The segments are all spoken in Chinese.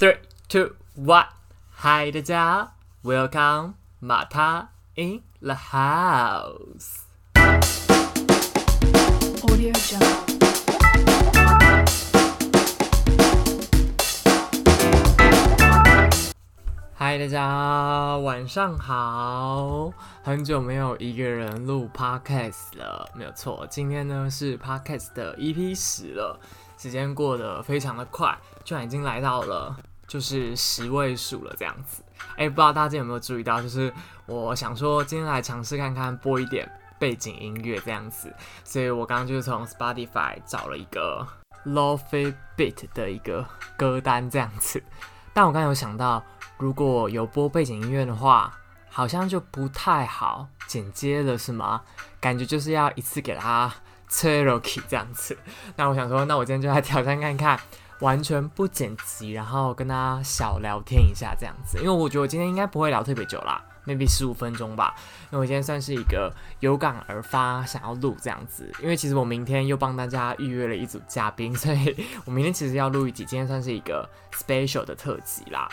Three, two, one，嗨，大家，Welcome，马塔 in the house。Audio Jungle. 嗨，大家晚上好！很久没有一个人录 podcast 了，没有错。今天呢是 podcast 的 EP 十了，时间过得非常的快，居然已经来到了就是十位数了这样子。哎、不知道大家有没有注意到，就是我想说今天来尝试看看播一点背景音乐这样子，所以我刚刚就是从 Spotify 找了一个 Lo-Fi Beat 的一个歌单这样子。但我刚刚有想到，如果有播背景音乐的话，好像就不太好剪接了，是吗？感觉就是要一次给它 Cherokee 这样子。那我想说，那我今天就来挑战看看，完全不剪辑，然后跟大家小聊天一下这样子。因为我觉得我今天应该不会聊特别久啦，maybe 十五分钟吧。因为我今天算是一个有感而发，想要录这样子。因为其实我明天又帮大家预约了一组嘉宾，所以我明天其实要录一集，今天算是一个 special 的特辑啦。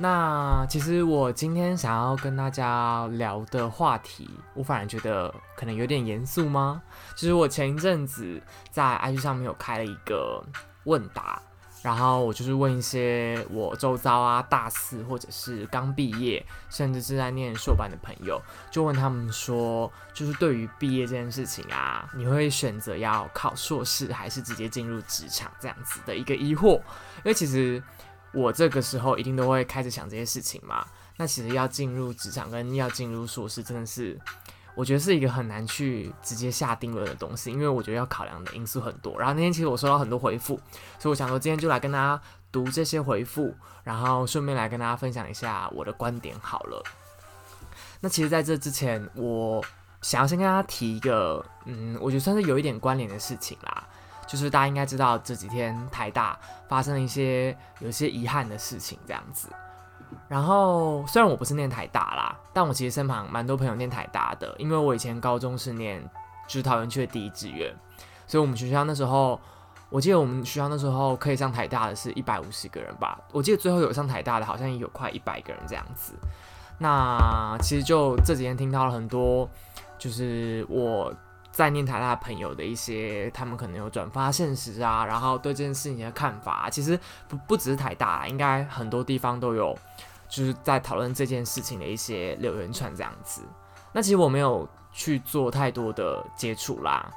那其实我今天想要跟大家聊的话题，我反而觉得可能有点严肃吗？就是我前一阵子在 IG 上面有开了一个问答，然后我就是问一些我周遭啊大四或者是刚毕业，甚至是在念硕班的朋友，就问他们说，就是对于毕业这件事情啊，你会选择要考硕士，还是直接进入职场这样子的一个疑惑？因为其实我这个时候一定都会开始想这些事情嘛。那其实要进入职场跟要进入硕士，真的是我觉得是一个很难去直接下定论的东西，因为我觉得要考量的因素很多。然后那天其实我收到很多回复，所以我想说今天就来跟大家读这些回复，然后顺便来跟大家分享一下我的观点好了。那其实在这之前，我想要先跟大家提一个，嗯，我觉得算是有一点关联的事情啦。就是大家应该知道这几天台大发生了一些有些遗憾的事情，这样子。然后虽然我不是念台大啦，但我其实身旁蛮多朋友念台大的，因为我以前高中是念就是桃园区的第一志愿，所以我们学校那时候，我记得我们学校那时候可以上台大的是一百五十个人吧，我记得最后有上台大的好像也有快一百个人这样子。那其实就这几天听到了很多，就是我在念台大的朋友的一些，他们可能有转发现实啊，然后对这件事情的看法、其实不不只是台大，应该很多地方都有，就是在讨论这件事情的一些留言串这样子。那其实我没有去做太多的接触啦，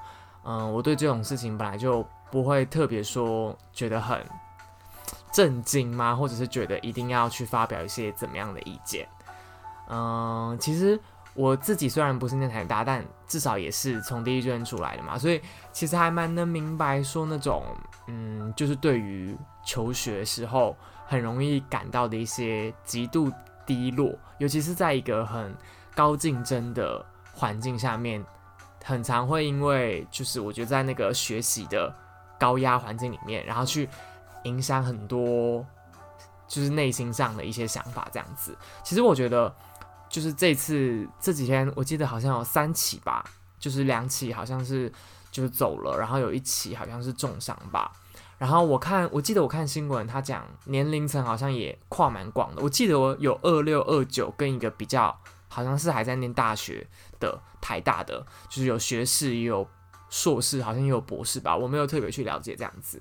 嗯，我对这种事情本来就不会特别说觉得很震惊吗？或者是觉得一定要去发表一些怎么样的意见？嗯，其实我自己虽然不是念台大，但至少也是从第一志愿出来的嘛，所以其实还蛮能明白说那种，嗯，就是对于求学时候很容易感到的一些极度低落，尤其是在一个很高竞争的环境下面，很常会因为就是我觉得在那个学习的高压环境里面，然后去影响很多就是内心上的一些想法，这样子。其实我觉得。就是这次这几天，我记得好像有三起吧，就是两起好像是就是走了，然后有一起好像是重伤吧。然后我看，我记得我看新闻，他讲年龄层好像也跨蛮广的。我记得我有二六二九跟一个比较好像是还在念大学的台大的，就是有学士也有硕士，好像也有博士吧。我没有特别去了解这样子。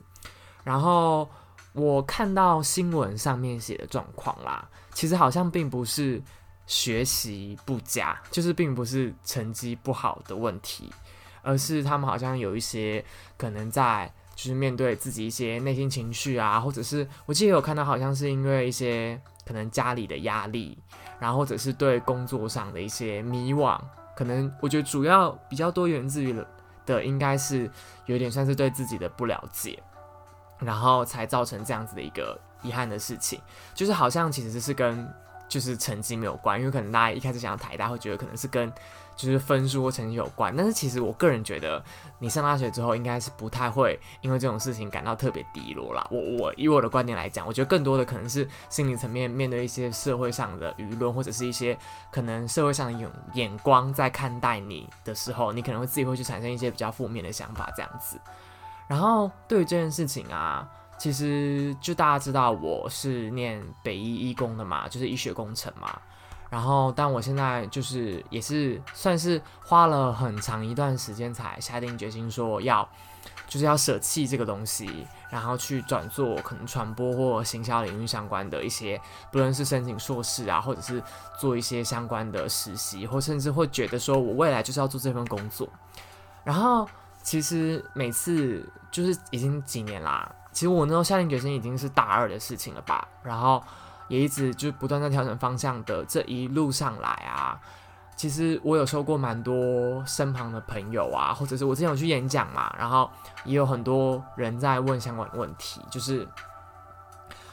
然后我看到新闻上面写的状况啦，其实好像并不是。学习不佳，就是并不是成绩不好的问题，而是他们好像有一些可能在就是面对自己一些内心情绪啊，或者是我记得有看到好像是因为一些可能家里的压力，然后或者是对工作上的一些迷惘，可能我觉得主要比较多源自于的应该是有点算是对自己的不了解，然后才造成这样子的一个遗憾的事情，就是好像其实是跟。就是成绩没有关，因为可能大家一开始想要台大，会觉得可能是跟就是分数或成绩有关。但是其实我个人觉得，你上大学之后应该是不太会因为这种事情感到特别低落啦。我我以我的观点来讲，我觉得更多的可能是心理层面面对一些社会上的舆论，或者是一些可能社会上的眼眼光在看待你的时候，你可能会自己会去产生一些比较负面的想法这样子。然后对于这件事情啊。其实就大家知道我是念北医医工的嘛，就是医学工程嘛。然后，但我现在就是也是算是花了很长一段时间才下定决心说要，就是要舍弃这个东西，然后去转做可能传播或行销领域相关的一些，不论是申请硕士啊，或者是做一些相关的实习，或甚至会觉得说我未来就是要做这份工作。然后，其实每次就是已经几年啦，其实我那时候下定决心已经是大二的事情了吧，然后。也一直就不断在调整方向的这一路上来啊，其实我有收过蛮多身旁的朋友啊，或者是我之前有去演讲嘛，然后也有很多人在问相关的问题，就是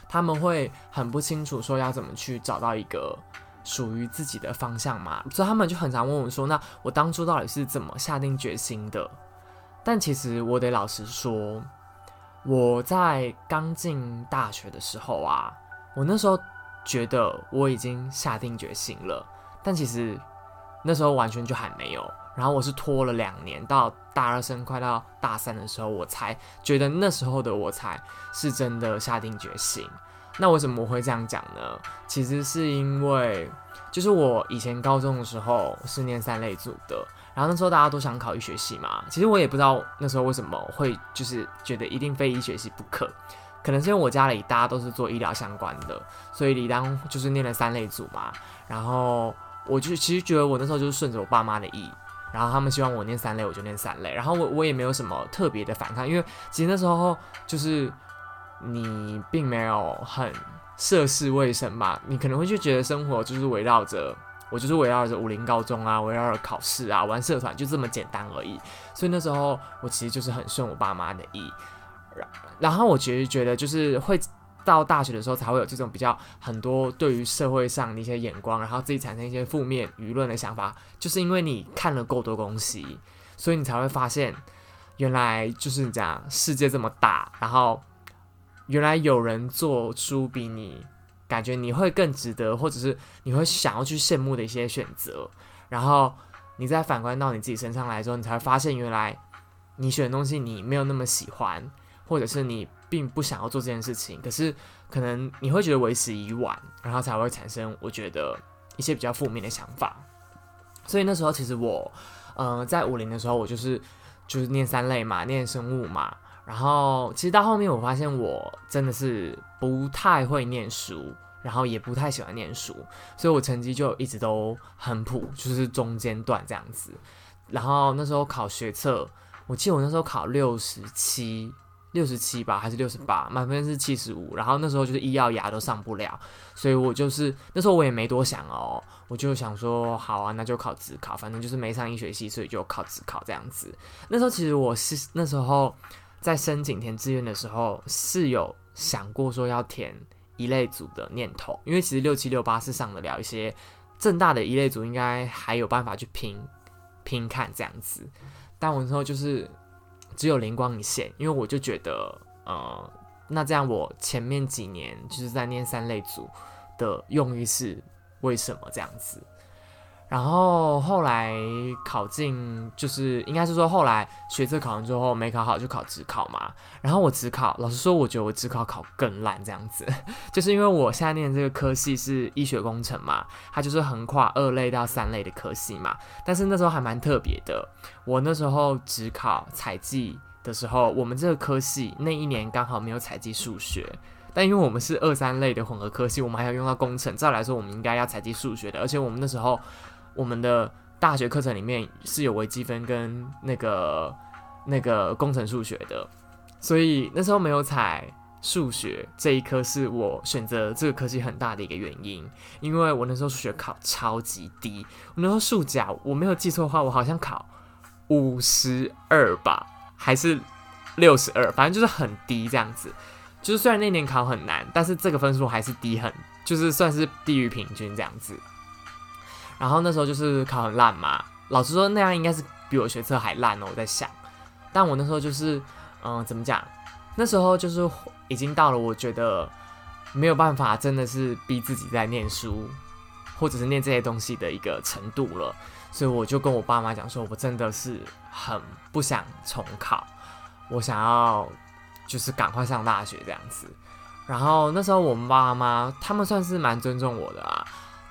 他们会很不清楚说要怎么去找到一个属于自己的方向嘛，所以他们就很常问我说，那我当初到底是怎么下定决心的？但其实我得老实说，我在刚进大学的时候啊。我那时候觉得我已经下定决心了，但其实那时候完全就还没有。然后我是拖了两年，到大二升快到大三的时候，我才觉得那时候的我才是真的下定决心。那为什么我会这样讲呢？其实是因为，就是我以前高中的时候是念三类组的，然后那时候大家都想考医学系嘛。其实我也不知道那时候为什么会就是觉得一定非医学系不可。可能是因为我家里大家都是做医疗相关的，所以理当就是念了三类组嘛。然后我就其实觉得我那时候就是顺着我爸妈的意，然后他们希望我念三类，我就念三类。然后我我也没有什么特别的反抗，因为其实那时候就是你并没有很涉世未深嘛，你可能会就觉得生活就是围绕着我，就是围绕着武林高中啊，围绕着考试啊，玩社团就这么简单而已。所以那时候我其实就是很顺我爸妈的意。然后我其实觉得，就是会到大学的时候才会有这种比较很多对于社会上的一些眼光，然后自己产生一些负面舆论的想法，就是因为你看了够多东西，所以你才会发现，原来就是你讲，世界这么大，然后原来有人做出比你感觉你会更值得，或者是你会想要去羡慕的一些选择，然后你再反观到你自己身上来之后，你才会发现，原来你选的东西你没有那么喜欢。或者是你并不想要做这件事情，可是可能你会觉得为时已晚，然后才会产生我觉得一些比较负面的想法。所以那时候其实我，嗯，在五零的时候，我就是就是念三类嘛，念生物嘛。然后其实到后面我发现我真的是不太会念书，然后也不太喜欢念书，所以我成绩就一直都很普，就是中间段这样子。然后那时候考学测，我记得我那时候考六十七。六十七吧，还是六十八？满分是七十五。然后那时候就是医药牙都上不了，所以我就是那时候我也没多想哦，我就想说好啊，那就考职考，反正就是没上医学系，所以就考职考这样子。那时候其实我是那时候在申请填志愿的时候是有想过说要填一类组的念头，因为其实六七六八是上得了一些正大的一类组，应该还有办法去拼拼看这样子。但我那时候就是。只有灵光一现，因为我就觉得，呃，那这样我前面几年就是在念三类组的用意是为什么这样子？然后后来考进，就是应该是说后来学测考完之后没考好就考职考嘛。然后我职考，老实说，我觉得我职考考更烂这样子，就是因为我现在念这个科系是医学工程嘛，它就是横跨二类到三类的科系嘛。但是那时候还蛮特别的，我那时候职考采集的时候，我们这个科系那一年刚好没有采集数学。但因为我们是二三类的混合科系，我们还要用到工程，照来说我们应该要采集数学的，而且我们那时候。我们的大学课程里面是有微积分跟那个那个工程数学的，所以那时候没有采数学这一科，是我选择这个科系很大的一个原因。因为我那时候数学考超级低，我那时候数甲我没有记错的话，我好像考五十二吧，还是六十二，反正就是很低这样子。就是虽然那年考很难，但是这个分数还是低很，就是算是低于平均这样子。然后那时候就是考很烂嘛，老师说那样应该是比我学测还烂哦。我在想，但我那时候就是，嗯，怎么讲？那时候就是已经到了我觉得没有办法，真的是逼自己在念书，或者是念这些东西的一个程度了。所以我就跟我爸妈讲说，我真的是很不想重考，我想要就是赶快上大学这样子。然后那时候我们爸妈他们算是蛮尊重我的啊，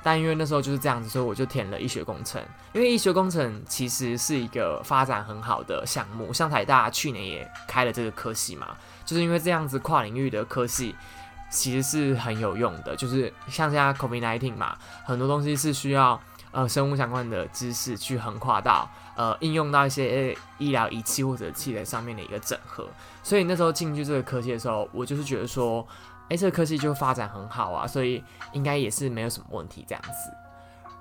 但因为那时候就是这样子，所以我就填了医学工程。因为医学工程其实是一个发展很好的项目，像台大去年也开了这个科系嘛，就是因为这样子跨领域的科系其实是很有用的，就是像现在 COVID-19 嘛，很多东西是需要呃生物相关的知识去横跨到呃应用到一些医疗仪器或者器材上面的一个整合。所以那时候进去这个科系的时候，我就是觉得说，诶，这个科技就发展很好啊，所以应该也是没有什么问题这样子。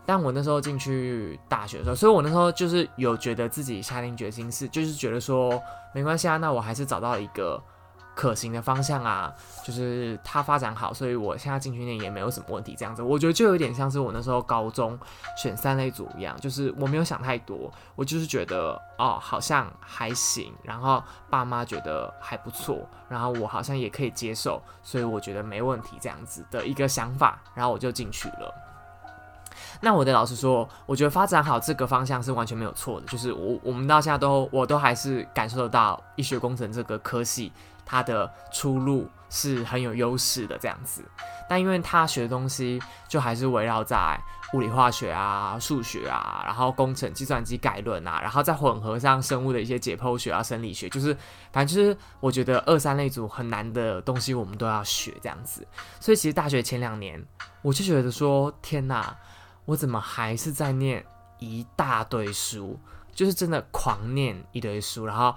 但我那时候进去大学的时候，所以我那时候就是有觉得自己下定决心是，就是觉得说没关系啊，那我还是找到一个可行的方向啊，就是它发展好，所以我现在进去念也没有什么问题。这样子，我觉得就有点像是我那时候高中选三类组一样，就是我没有想太多，我就是觉得哦，好像还行，然后爸妈觉得还不错，然后我好像也可以接受，所以我觉得没问题这样子的一个想法，然后我就进去了。那我的老师说，我觉得发展好这个方向是完全没有错的，就是我我们到现在都我都还是感受得到医学工程这个科系它的出路是很有优势的这样子。但因为他学的东西就还是围绕在物理化学啊、数学啊，然后工程、计算机概论啊，然后再混合上生物的一些解剖学啊、生理学，就是反正就是我觉得二三类组很难的东西我们都要学这样子。所以其实大学前两年我就觉得说，天哪！我怎么还是在念一大堆书？就是真的狂念一堆书。然后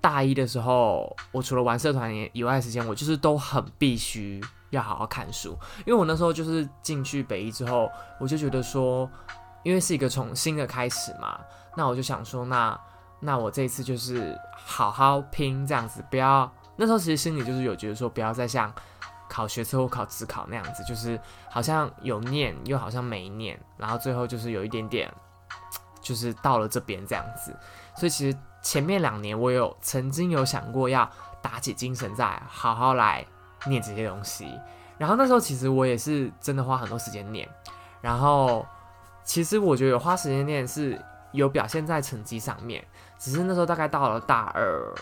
大一的时候，我除了玩社团以外的时间，我就是都很必须要好好看书。因为我那时候就是进去北一之后，我就觉得说，因为是一个从新的开始嘛，那我就想说，那那我这一次就是好好拼这样子，不要那时候其实心里就是有觉得说，不要再像。考学测或考职考那样子，就是好像有念又好像没念，然后最后就是有一点点，就是到了这边这样子。所以其实前面两年我有曾经有想过要打起精神再好好来念这些东西。然后那时候其实我也是真的花很多时间念。然后其实我觉得有花时间念是有表现在成绩上面，只是那时候大概到了大二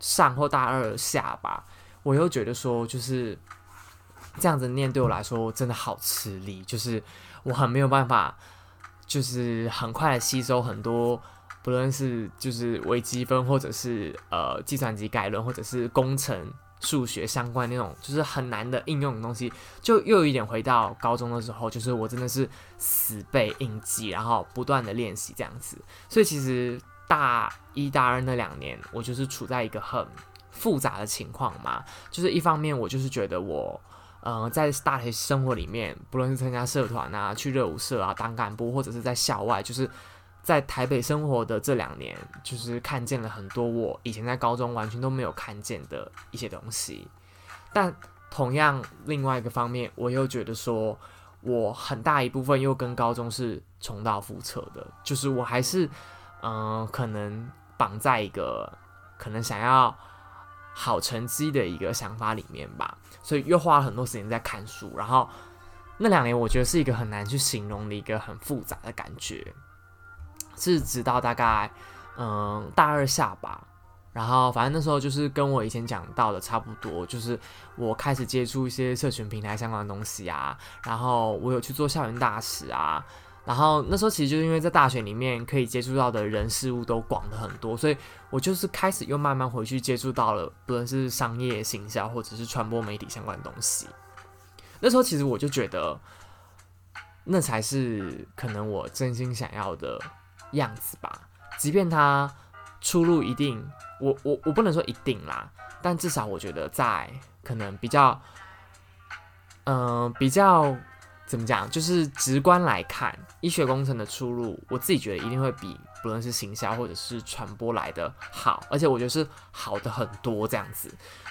上或大二下吧，我又觉得说就是。这样子念对我来说真的好吃力，就是我很没有办法，就是很快吸收很多，不论是就是微积分，或者是呃计算机概论，或者是工程数学相关那种，就是很难的应用的东西，就又有一点回到高中的时候，就是我真的是死背硬记，然后不断的练习这样子。所以其实大一大二那两年，我就是处在一个很复杂的情况嘛，就是一方面我就是觉得我。嗯，在大学生活里面，不论是参加社团啊、去热舞社啊、当干部，或者是在校外，就是在台北生活的这两年，就是看见了很多我以前在高中完全都没有看见的一些东西。但同样，另外一个方面，我又觉得说，我很大一部分又跟高中是重蹈覆辙的，就是我还是嗯，可能绑在一个可能想要。好成绩的一个想法里面吧，所以又花了很多时间在看书。然后那两年，我觉得是一个很难去形容的一个很复杂的感觉。是直到大概嗯大二下吧，然后反正那时候就是跟我以前讲到的差不多，就是我开始接触一些社群平台相关的东西啊，然后我有去做校园大使啊。然后那时候其实就是因为在大学里面可以接触到的人事物都广的很多，所以我就是开始又慢慢回去接触到了，不论是商业行销或者是传播媒体相关的东西。那时候其实我就觉得，那才是可能我真心想要的样子吧。即便它出路一定，我我我不能说一定啦，但至少我觉得在可能比较，嗯，比较。怎么讲？就是直观来看，医学工程的出路，我自己觉得一定会比不论是行销或者是传播来的好，而且我觉得是好的很多。这样子，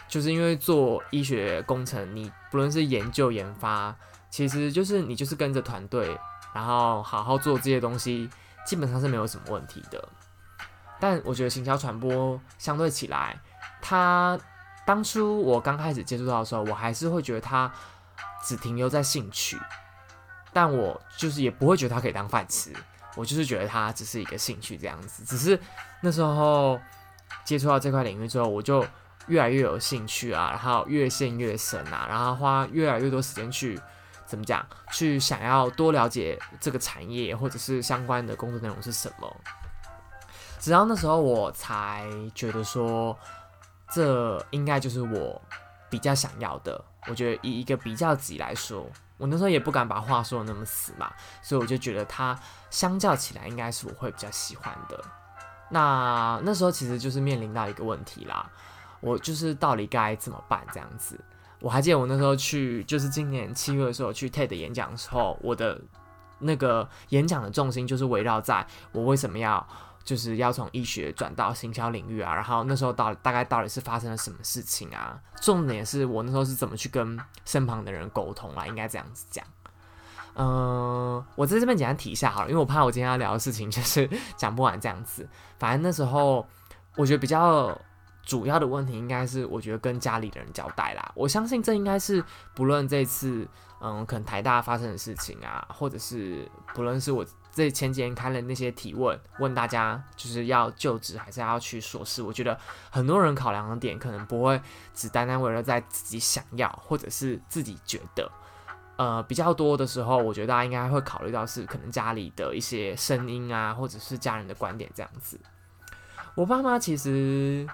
就是因为做医学工程，你不论是研究研发，其实就是你就是跟着团队，然后好好做这些东西，基本上是没有什么问题的。但我觉得行销传播相对起来，它当初我刚开始接触到的时候，我还是会觉得它只停留在兴趣。但我就是也不会觉得它可以当饭吃，我就是觉得它只是一个兴趣这样子。只是那时候接触到这块领域之后，我就越来越有兴趣啊，然后越陷越深啊，然后花越来越多时间去怎么讲，去想要多了解这个产业或者是相关的工作内容是什么。直到那时候我才觉得说，这应该就是我比较想要的。我觉得以一个比较级来说，我那时候也不敢把话说的那么死嘛，所以我就觉得它相较起来应该是我会比较喜欢的。那那时候其实就是面临到一个问题啦，我就是到底该怎么办这样子。我还记得我那时候去，就是今年七月的时候去 TED 演讲的时候，我的那个演讲的重心就是围绕在我为什么要就是要从医学转到行销领域啊，然后那时候到大概到底是发生了什么事情啊？重点是我那时候是怎么去跟身旁的人沟通啦，应该这样子讲。嗯、我在这边简单提一下好了，因为我怕我今天要聊的事情就是讲不完这样子。反正那时候我觉得比较主要的问题应该是，我觉得跟家里的人交代啦。我相信这应该是不论这次嗯，可能台大发生的事情啊，或者是不论是我这前几天开了那些提问，问大家就是要就职还是要去硕士，我觉得很多人考量的点可能不会只单单围绕在自己想要或者是自己觉得。呃，比较多的时候，我觉得大家应该会考虑到是可能家里的一些声音啊，或者是家人的观点这样子。我爸妈其实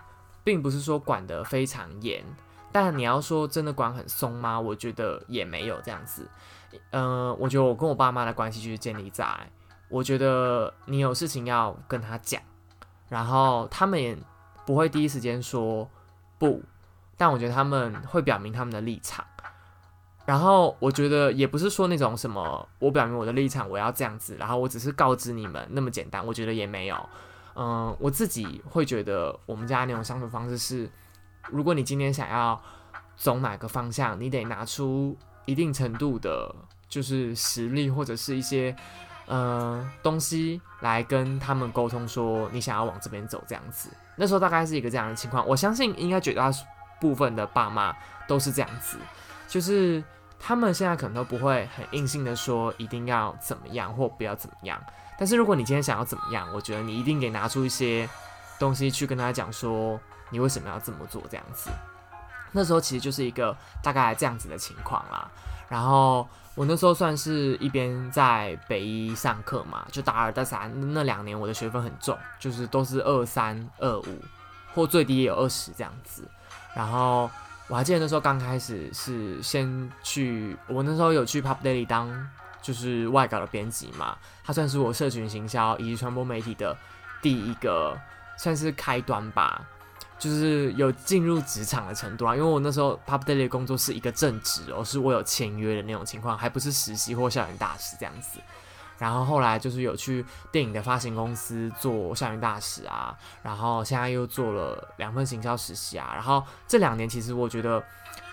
并不是说管得非常严，但你要说真的管很松吗？我觉得也没有这样子。呃，我觉得我跟我爸妈的关系就是建立在，我觉得你有事情要跟他讲，然后他们也不会第一时间说不，但我觉得他们会表明他们的立场。然后我觉得也不是说那种什么，我表明我的立场，我要这样子，然后我只是告知你们那么简单。我觉得也没有，嗯，我自己会觉得我们家那种相处方式是，如果你今天想要走哪个方向，你得拿出一定程度的，就是实力或者是一些呃东西来跟他们沟通，说你想要往这边走这样子。那时候大概是一个这样的情况，我相信应该绝大部分的爸妈都是这样子。就是他们现在可能都不会很硬性的说一定要怎么样或不要怎么样，但是如果你今天想要怎么样，我觉得你一定得拿出一些东西去跟他讲说你为什么要这么做这样子。那时候其实就是一个大概这样子的情况啦。然后我那时候算是一边在北医上课嘛，就大二大三那两年我的学分很重，就是都是二三二五或最低也有二十这样子，然后。我还记得那时候刚开始是先去，我那时候有去 Pop Daily 当就是外稿的编辑嘛，它算是我社群行销以及传播媒体的第一个算是开端吧，就是有进入职场的程度啊。因为我那时候 Pop Daily 工作是一个正职哦，是我有签约的那种情况，还不是实习或校园大使这样子。然后后来就是有去电影的发行公司做校园大使啊，然后现在又做了两份行销实习啊。然后这两年其实我觉得，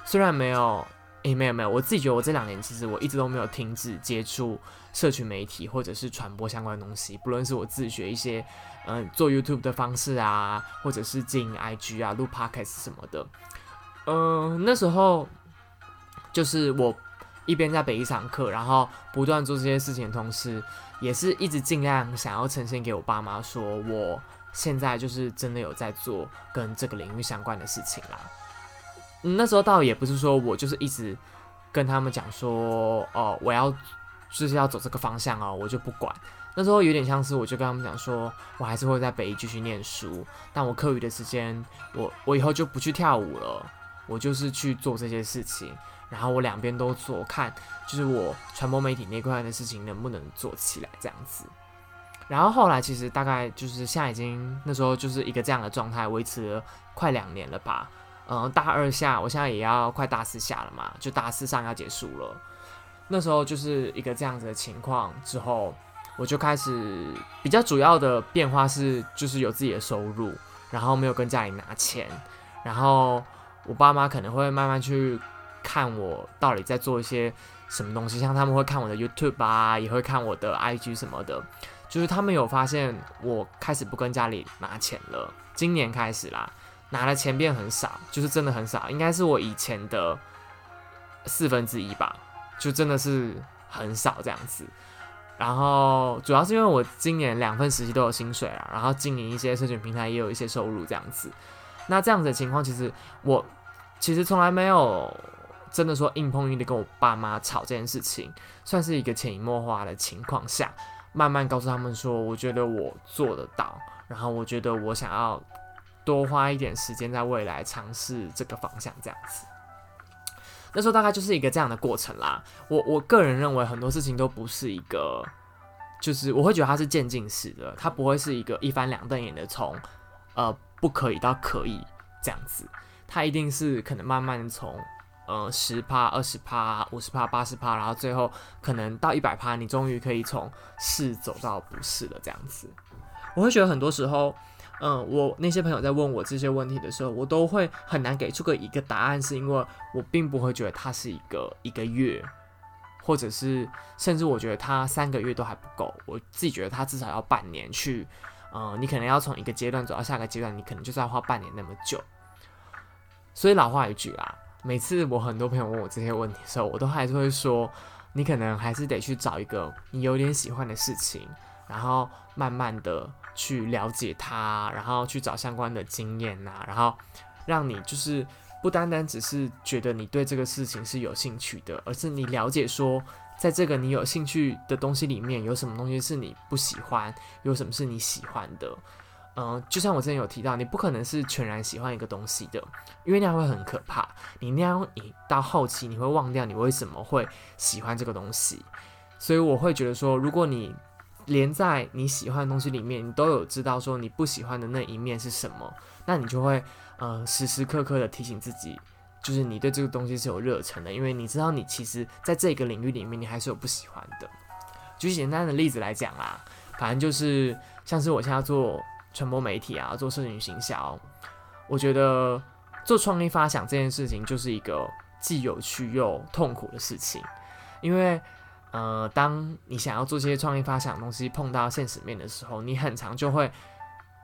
虽然没有，诶，没有没有，我自己觉得我这两年其实我一直都没有停止接触社群媒体或者是传播相关的东西，不论是我自学一些，嗯，做 YouTube 的方式啊，或者是经营 IG 啊、录 Podcast 什么的。嗯，那时候就是我。一边在北一上课，然后不断做这些事情的同时，也是一直尽量想要呈现给我爸妈，说我现在就是真的有在做跟这个领域相关的事情啦。嗯，那时候倒也不是说我就是一直跟他们讲说，哦，我要就是要走这个方向哦，我就不管。那时候有点像是我就跟他们讲说，我还是会在北一继续念书，但我课余的时间，我我以后就不去跳舞了，我就是去做这些事情。然后我两边都做，看就是我传播媒体那块的事情能不能做起来这样子。然后后来其实大概就是现在已经那时候就是一个这样的状态，维持了快两年了吧。嗯，大二下，我现在也要快大四下了嘛，就大四上要结束了。那时候就是一个这样子的情况之后，我就开始比较主要的变化是，就是有自己的收入，然后没有跟家里拿钱，然后我爸妈可能会慢慢去。看我到底在做一些什么东西，像他们会看我的 YouTube 啊，也会看我的 IG 什么的，就是他们有发现我开始不跟家里拿钱了。今年开始啦，拿的钱变很少，就是真的很少，应该是我以前的四分之一吧，就真的是很少这样子。然后主要是因为我今年两份实习都有薪水啊，然后经营一些社群平台也有一些收入这样子。那这样子的情况，其实我其实从来没有真的说硬碰硬的跟我爸妈吵这件事情，算是一个潜移默化的情况下，慢慢告诉他们说，我觉得我做得到，然后我觉得我想要多花一点时间在未来尝试这个方向，这样子。那时候大概就是一个这样的过程啦。我我个人认为很多事情都不是一个，就是我会觉得它是渐进式的，它不会是一个一翻两瞪眼的从呃不可以到可以这样子，它一定是可能慢慢地从呃十趴、二十趴、五十趴、八十趴，然后最后可能到一百趴，你终于可以从是走到不是了这样子。我会觉得很多时候。嗯，我那些朋友在问我这些问题的时候，我都会很难给出个一个答案，是因为我并不会觉得它是一个一个月，或者是甚至我觉得它三个月都还不够，我自己觉得它至少要半年去，嗯，你可能要从一个阶段走到下个阶段，你可能就是要花半年那么久。所以老话一句啦，每次我很多朋友问我这些问题的时候，我都还是会说，你可能还是得去找一个你有点喜欢的事情，然后慢慢的。去了解它，然后去找相关的经验呐，然后让你就是不单单只是觉得你对这个事情是有兴趣的，而是你了解说，在这个你有兴趣的东西里面，有什么东西是你不喜欢，有什么是你喜欢的。嗯，就像我之前有提到，你不可能是全然喜欢一个东西的，因为那样会很可怕。你那样你到后期你会忘掉你为什么会喜欢这个东西。所以我会觉得说，如果你连在你喜欢的东西里面，你都有知道说你不喜欢的那一面是什么，那你就会呃时时刻刻的提醒自己，就是你对这个东西是有热忱的，因为你知道你其实在这个领域里面你还是有不喜欢的。举简单的例子来讲啦，反正就是像是我现在做传播媒体啊，做社群行销，我觉得做创意发想这件事情就是一个既有趣又痛苦的事情，因为。呃，当你想要做这些创意发想的东西碰到现实面的时候，你很常就会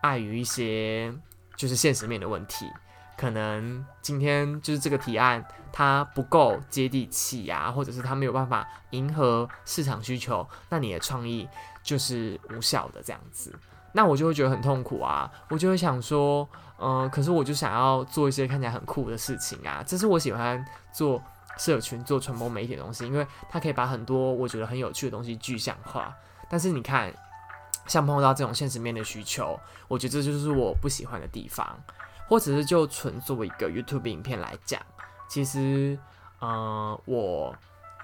碍于一些就是现实面的问题，可能今天就是这个提案它不够接地气呀，或者是它没有办法迎合市场需求，那你的创意就是无效的这样子，那我就会觉得很痛苦啊，我就会想说，嗯，可是我就想要做一些看起来很酷的事情啊，这是我喜欢做。社群做传播媒体的东西，因为它可以把很多我觉得很有趣的东西具象化。但是你看，像碰到这种现实面的需求，我觉得这就是我不喜欢的地方。或者是就纯作为一个 YouTube 影片来讲，其实，嗯，我。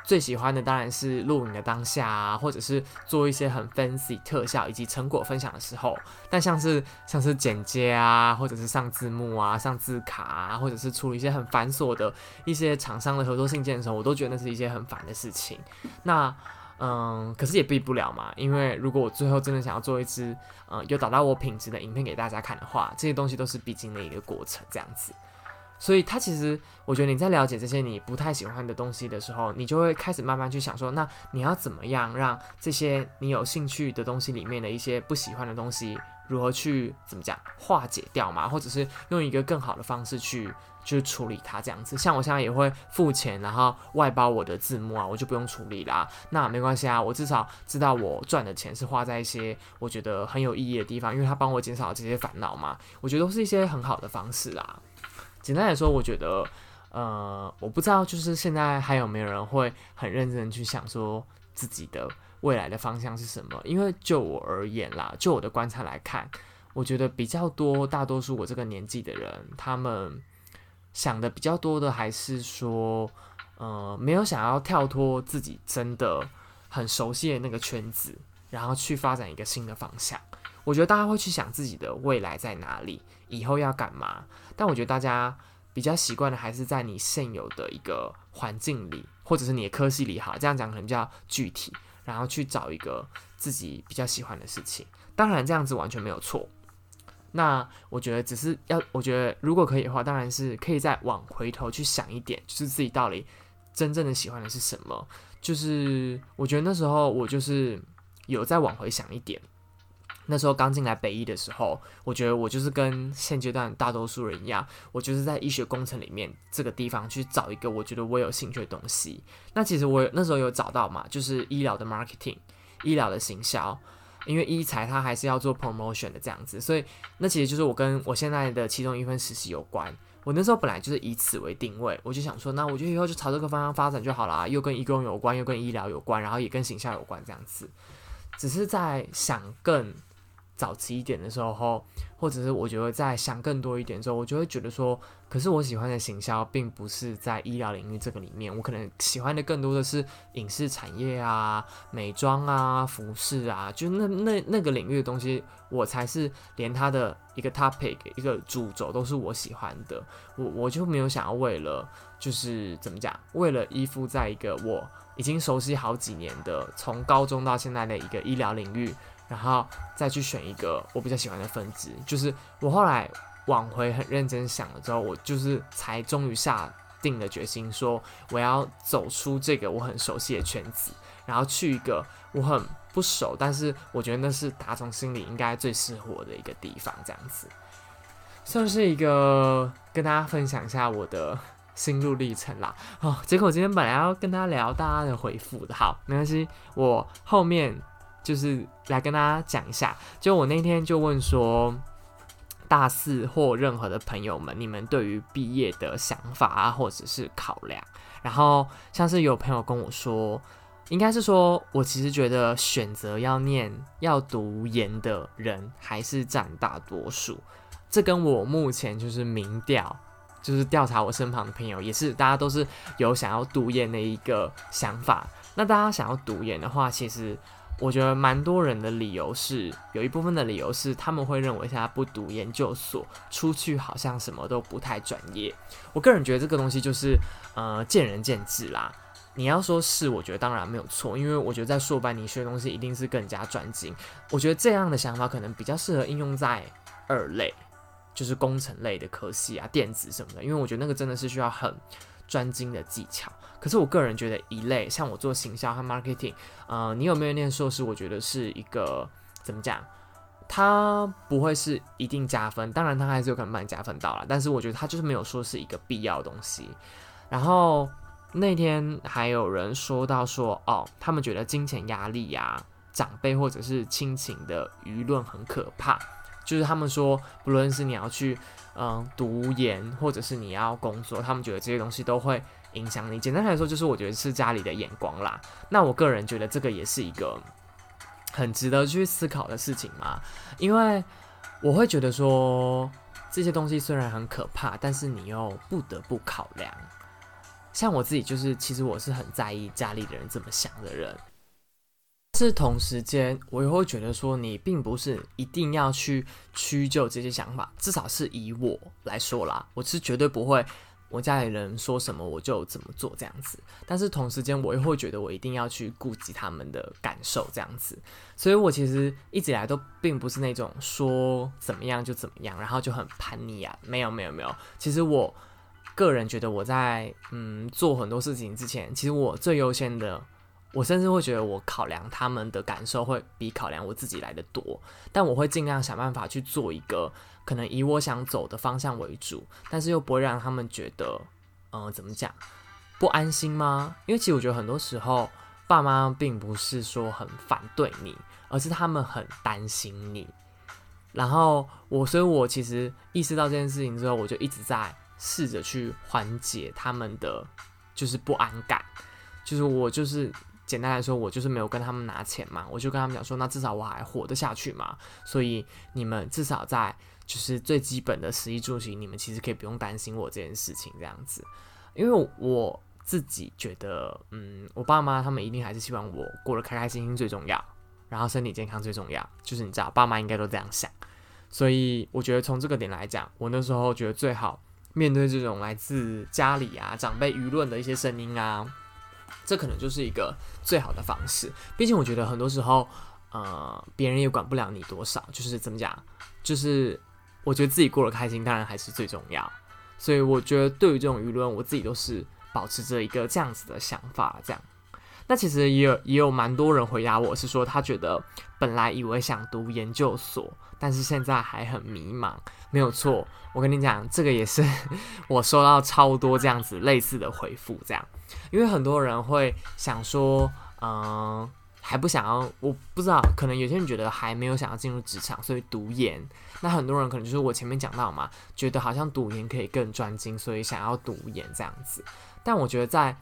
最喜欢的当然是录影的当下啊，或者是做一些很 fancy 特效以及成果分享的时候。但像是像是剪接啊，或者是上字幕啊、上字卡啊，或者是处理一些很繁琐的一些厂商的合作信件的时候，我都觉得那是一些很烦的事情。那嗯，可是也避不了嘛，因为如果我最后真的想要做一支嗯有达到我品质的影片给大家看的话，这些东西都是必经的一个过程，这样子。所以，他其实，我觉得你在了解这些你不太喜欢的东西的时候，你就会开始慢慢去想说，那你要怎么样让这些你有兴趣的东西里面的一些不喜欢的东西，如何去怎么讲化解掉嘛？或者是用一个更好的方式去就是处理它这样子。像我现在也会付钱，然后外包我的字幕啊，我就不用处理啦。那没关系啊，我至少知道我赚的钱是花在一些我觉得很有意义的地方，因为它帮我减少了这些烦恼嘛。我觉得都是一些很好的方式啦。简单来说，我觉得，呃，我不知道，就是现在还有没有人会很认真去想说自己的未来的方向是什么？因为就我而言啦，就我的观察来看，我觉得比较多，大多数我这个年纪的人，他们想的比较多的还是说，呃，没有想要跳脱自己真的很熟悉的那个圈子，然后去发展一个新的方向。我觉得大家会去想自己的未来在哪里，以后要干嘛。但我觉得大家比较习惯的还是在你现有的一个环境里，或者是你的科系里，哈，这样讲可能比较具体，然后去找一个自己比较喜欢的事情。当然，这样子完全没有错。那我觉得只是要，我觉得如果可以的话，当然是可以再往回头去想一点，就是自己到底真正的喜欢的是什么。就是我觉得那时候我就是有再往回想一点。那时候刚进来北医的时候，我觉得我就是跟现阶段大多数人一样，我就是在医学工程里面这个地方去找一个我觉得我有兴趣的东西。那其实我那时候有找到嘛，就是医疗的 marketing，医疗的行销。因为医材它还是要做 promotion 的这样子，所以那其实就是我跟我现在的其中一份实习有关。我那时候本来就是以此为定位，我就想说，那我就以后就朝这个方向发展就好啦，又跟医工有关，又跟医疗有关，然后也跟形象有关这样子。只是在想更早期一点的时候，或者是我觉得在想更多一点的时候，我就会觉得说，可是我喜欢的行销并不是在医疗领域这个里面，我可能喜欢的更多的是影视产业啊、美妆啊、服饰啊，就那那那个领域的东西，我才是连它的一个 topic 一个主轴都是我喜欢的，我我就没有想要为了就是怎么讲，为了依附在一个我已经熟悉好几年的从高中到现在的一个医疗领域。然后再去选一个我比较喜欢的分支，就是我后来往回很认真想了之后，我就是才终于下定了决心，说我要走出这个我很熟悉的圈子，然后去一个我很不熟，但是我觉得那是打从心里应该最适合我的一个地方，这样子，算是一个跟大家分享一下我的心路历程啦。哦，结果今天本来要跟大家聊大家的回复的，好，没关系，我后面。就是来跟大家讲一下，就我那天就问说，大四或任何的朋友们，你们对于毕业的想法啊，或者是考量，然后像是有朋友跟我说，应该是说我其实觉得选择要念要读研的人还是占大多数，这跟我目前就是民调，就是调查我身旁的朋友，也是大家都是有想要读研的一个想法。那大家想要读研的话，其实。我觉得蛮多人的理由是，有一部分的理由是他们会认为现在不读研究所出去好像什么都不太专业。我个人觉得这个东西就是呃见仁见智啦。你要说是，我觉得当然没有错，因为我觉得在硕班你学的东西一定是更加专精。我觉得这样的想法可能比较适合应用在二类，就是工程类的科系啊、电子什么的，因为我觉得那个真的是需要很。专精的技巧，可是我个人觉得一类像我做行销和 marketing，呃，你有没有念硕士？我觉得是一个怎么讲，它不会是一定加分，当然它还是有可能帮你加分到了，但是我觉得它就是没有说是一个必要东西。然后那天还有人说到说，哦，他们觉得金钱压力呀、长辈或者是亲情的舆论很可怕，就是他们说，不论是你要去。嗯，读研或者是你要工作，他们觉得这些东西都会影响你。简单来说，就是我觉得是家里的眼光啦。那我个人觉得这个也是一个很值得去思考的事情嘛，因为我会觉得说这些东西虽然很可怕，但是你又不得不考量。像我自己就是，其实我是很在意家里的人怎么想的人。是同时间，我也会觉得说，你并不是一定要去屈就这些想法，至少是以我来说啦，我是绝对不会，我家里人说什么我就怎么做这样子。但是同时间，我又会觉得我一定要去顾及他们的感受这样子。所以我其实一直以来都并不是那种说怎么样就怎么样，然后就很叛逆啊。没有没有没有，其实我个人觉得我在嗯做很多事情之前，其实我最优先的。我甚至会觉得，我考量他们的感受会比考量我自己来的多，但我会尽量想办法去做一个可能以我想走的方向为主，但是又不会让他们觉得，嗯，怎么讲，不安心吗？因为其实我觉得很多时候，爸妈并不是说很反对你，而是他们很担心你。然后我，所以我其实意识到这件事情之后，我就一直在试着去缓解他们的就是不安感，就是我就是。简单来说，我就是没有跟他们拿钱嘛，我就跟他们讲说，那至少我还活得下去嘛，所以你们至少在就是最基本的食衣住行，你们其实可以不用担心我这件事情这样子，因为我自己觉得，嗯，我爸妈他们一定还是希望我过得开开心心最重要，然后身体健康最重要，就是你知道，爸妈应该都这样想，所以我觉得从这个点来讲，我那时候觉得最好面对这种来自家里啊长辈舆论的一些声音啊。这可能就是一个最好的方式。毕竟我觉得很多时候，呃，别人也管不了你多少。就是怎么讲，就是我觉得自己过得开心，当然还是最重要。所以我觉得对于这种舆论，我自己都是保持着一个这样子的想法。这样，那其实也有也有蛮多人回答我是说，他觉得本来以为想读研究所，但是现在还很迷茫。没有错，我跟你讲，这个也是 我收到超多这样子类似的回复。这样。因为很多人会想说，嗯，还不想要，我不知道，可能有些人觉得还没有想要进入职场，所以读研。那很多人可能就是我前面讲到嘛，觉得好像读研可以更专精，所以想要读研这样子。但我觉得在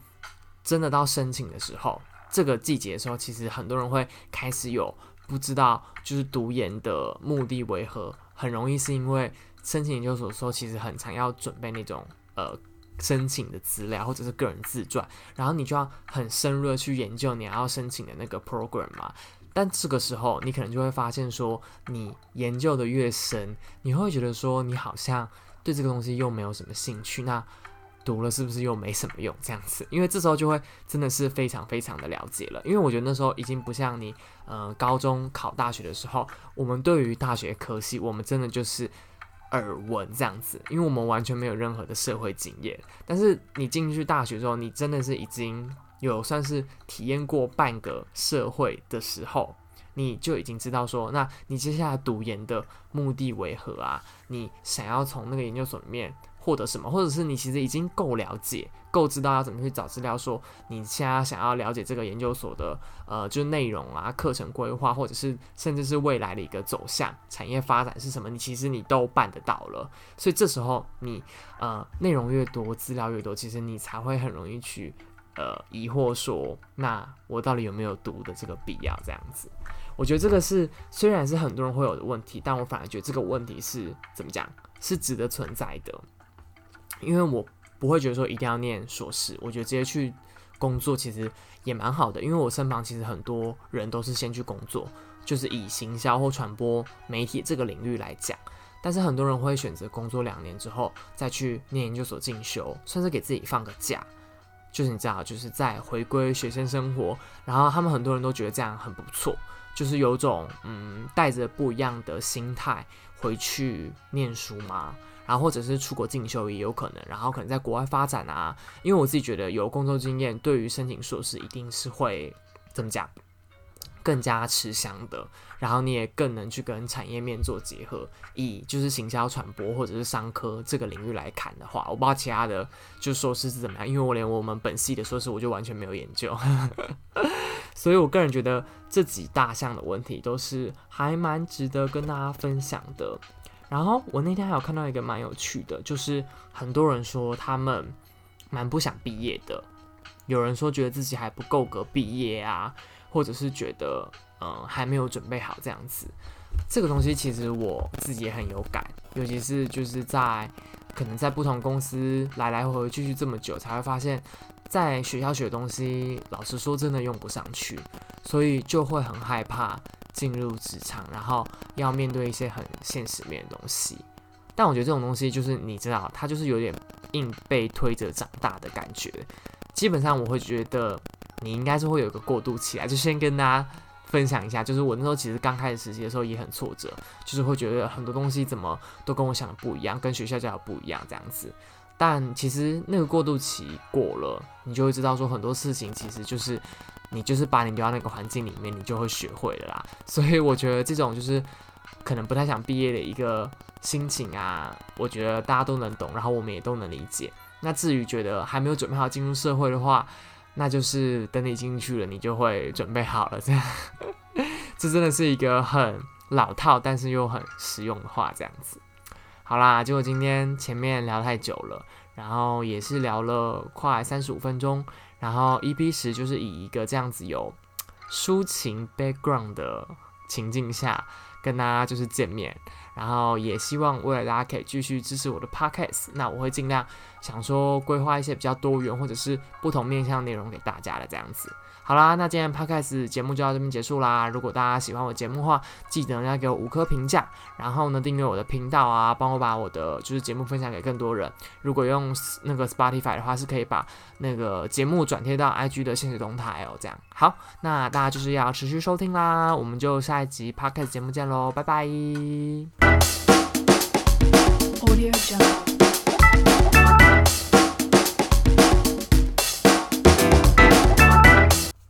真的到申请的时候，这个季节的时候，其实很多人会开始有不知道，就是读研的目的为何，很容易是因为申请研究所的时候，其实很常要准备那种呃申请的资料或者是个人自传，然后你就要很深入的去研究你要申请的那个 program 嘛。但这个时候，你可能就会发现说，你研究的越深，你会觉得说，你好像对这个东西又没有什么兴趣，那读了是不是又没什么用？这样子，因为这时候就会真的是非常非常的了解了。因为我觉得那时候已经不像你，呃，高中考大学的时候，我们对于大学科系，我们真的就是耳闻这样子，因为我们完全没有任何的社会经验。但是你进去大学之后，你真的是已经。有算是体验过半个社会的时候，你就已经知道说，那你接下来读研的目的为何啊？你想要从那个研究所里面获得什么？或者是你其实已经够了解、够知道要怎么去找资料，说你现在想要了解这个研究所的呃，就是内容啊、课程规划，或者是甚至是未来的一个走向、产业发展是什么？你其实你都办得到了。所以这时候你呃，内容越多、资料越多，其实你才会很容易去。呃，疑惑说，那我到底有没有读的这个必要？这样子，我觉得这个是虽然是很多人会有的问题，但我反而觉得这个问题是怎么讲，是值得存在的。因为我不会觉得说一定要念硕士，我觉得直接去工作其实也蛮好的。因为我身旁其实很多人都是先去工作，就是以行销或传播媒体这个领域来讲，但是很多人会选择工作两年之后再去念研究所进修，算是给自己放个假。就是你知道，就是在回归学生生活，然后他们很多人都觉得这样很不错，就是有种嗯带着不一样的心态回去念书嘛，然后或者是出国进修也有可能，然后可能在国外发展啊。因为我自己觉得有工作经验，对于申请硕士一定是会怎么讲？更加吃香的，然后你也更能去跟产业面做结合。以就是行销传播或者是商科这个领域来看的话，我不知道其他的就硕士是怎么样，因为我连我们本系的硕士我就完全没有研究，所以我个人觉得这几大项的问题都是还蛮值得跟大家分享的。然后我那天还有看到一个蛮有趣的，就是很多人说他们蛮不想毕业的，有人说觉得自己还不够格毕业啊。或者是觉得，嗯，还没有准备好这样子，这个东西其实我自己也很有感，尤其是就是在可能在不同公司来来回回继续这么久，才会发现，在学校学的东西，老实说真的用不上去，所以就会很害怕进入职场，然后要面对一些很现实面的东西。但我觉得这种东西就是你知道，它就是有点硬被推着长大的感觉。基本上我会觉得。你应该是会有一个过渡期啊，就先跟大家分享一下，就是我那时候其实刚开始实习的时候也很挫折，就是会觉得很多东西怎么都跟我想的不一样，跟学校教的不一样这样子。但其实那个过渡期过了，你就会知道说很多事情其实就是你就是把你丢到那个环境里面，你就会学会了啦。所以我觉得这种就是可能不太想毕业的一个心情啊，我觉得大家都能懂，然后我们也都能理解。那至于觉得还没有准备好进入社会的话，那就是等你进去了，你就会准备好了。这样，这真的是一个很老套，但是又很实用的话。这样子，好啦，结果今天前面聊太久了，然后也是聊了快三十五分钟，然后 EP 十就是以一个这样子有抒情 background 的情境下跟大家就是见面。然后也希望未来大家可以继续支持我的 podcast，那我会尽量想说规划一些比较多元或者是不同面向内容给大家的这样子。好啦，那今天 podcast 节目就到这边结束啦。如果大家喜欢我节目的话，记得要给我五颗评价，然后呢订阅我的频道啊，帮我把我的就是节目分享给更多人。如果用那个 Spotify 的话，是可以把那个节目转贴到 IG 的现实动态哦。这样好，那大家就是要持续收听啦。我们就下一集 podcast 节目见喽，拜拜。